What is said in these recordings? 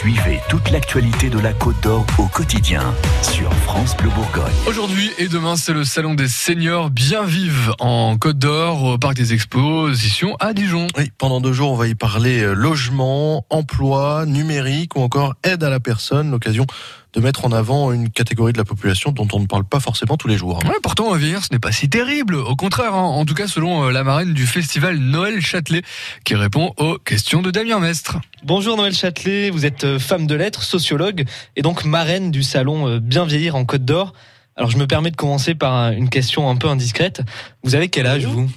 Suivez toute l'actualité de la Côte d'Or au quotidien sur France Bleu Bourgogne. Aujourd'hui et demain, c'est le salon des seniors bien vive en Côte d'Or au parc des expositions à Dijon. Oui, pendant deux jours, on va y parler euh, logement, emploi, numérique ou encore aide à la personne, l'occasion de mettre en avant une catégorie de la population dont on ne parle pas forcément tous les jours. Ouais, pourtant, vieillir, ce n'est pas si terrible. Au contraire, hein. en tout cas, selon euh, la marraine du festival Noël Châtelet, qui répond aux questions de Damien Mestre. Bonjour Noël Châtelet, vous êtes euh, femme de lettres, sociologue et donc marraine du salon euh, Bien vieillir en Côte d'Or. Alors je me permets de commencer par une question un peu indiscrète. Vous avez quel âge vous?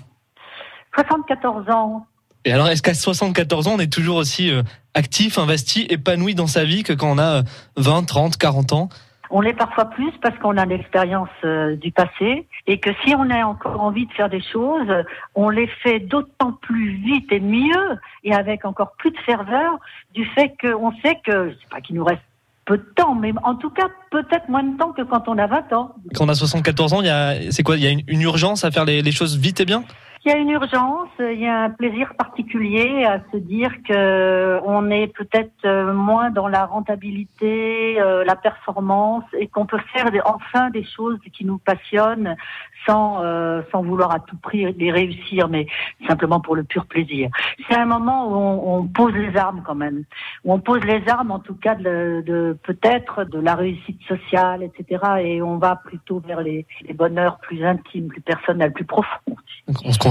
74 ans. Et alors, est-ce qu'à 74 ans, on est toujours aussi euh, actif, investi, épanoui dans sa vie que quand on a 20, 30, 40 ans? On l'est parfois plus parce qu'on a l'expérience euh, du passé et que si on a encore envie de faire des choses, on les fait d'autant plus vite et mieux et avec encore plus de ferveur du fait qu'on sait que, je sais pas qu'il nous reste peu de temps, mais en tout cas peut-être moins de temps que quand on a 20 ans. Quand on a 74 ans, il y a, c'est quoi? Il y a une, urgence à faire les, les choses vite et bien? Il y a une urgence, il y a un plaisir particulier à se dire que on est peut-être euh, moins dans la rentabilité, euh, la performance, et qu'on peut faire enfin des choses qui nous passionnent sans euh, sans vouloir à tout prix les réussir, mais simplement pour le pur plaisir. C'est un moment où on, on, pose les armes quand même, où on pose les armes en tout cas de, de peut-être de la réussite sociale, etc. Et on va plutôt vers les, les bonheurs plus intimes, plus personnels, plus profonds.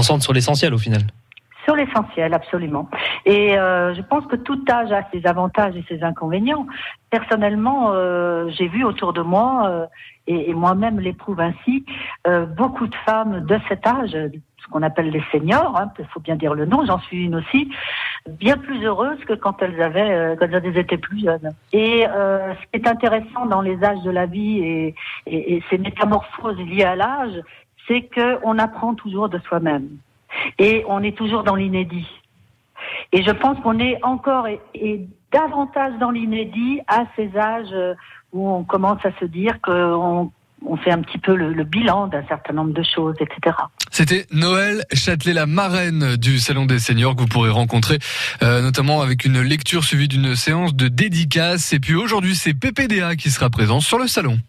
Sur l'essentiel au final. Sur l'essentiel, absolument. Et euh, je pense que tout âge a ses avantages et ses inconvénients. Personnellement, euh, j'ai vu autour de moi, euh, et, moi-même l'éprouve ainsi, beaucoup de femmes de cet âge, ce qu'on appelle les seniors, il hein, faut bien dire le nom, j'en suis une aussi, bien plus heureuses que quand elles avaient, quand elles étaient plus jeunes. Et ce qui est intéressant dans les âges de la vie et ces métamorphoses liées à l'âge, c'est qu'on apprend toujours de soi-même et on est toujours dans l'inédit. Et je pense qu'on est encore et, davantage dans l'inédit à ces âges où on commence à se dire qu'on on fait un petit peu le, bilan d'un certain nombre de choses, etc. C'était Noël Châtelet, la marraine du Salon des Seniors que vous pourrez rencontrer, euh, notamment avec une lecture suivie d'une séance de dédicace. Et puis aujourd'hui, c'est PPDA qui sera présent sur le salon.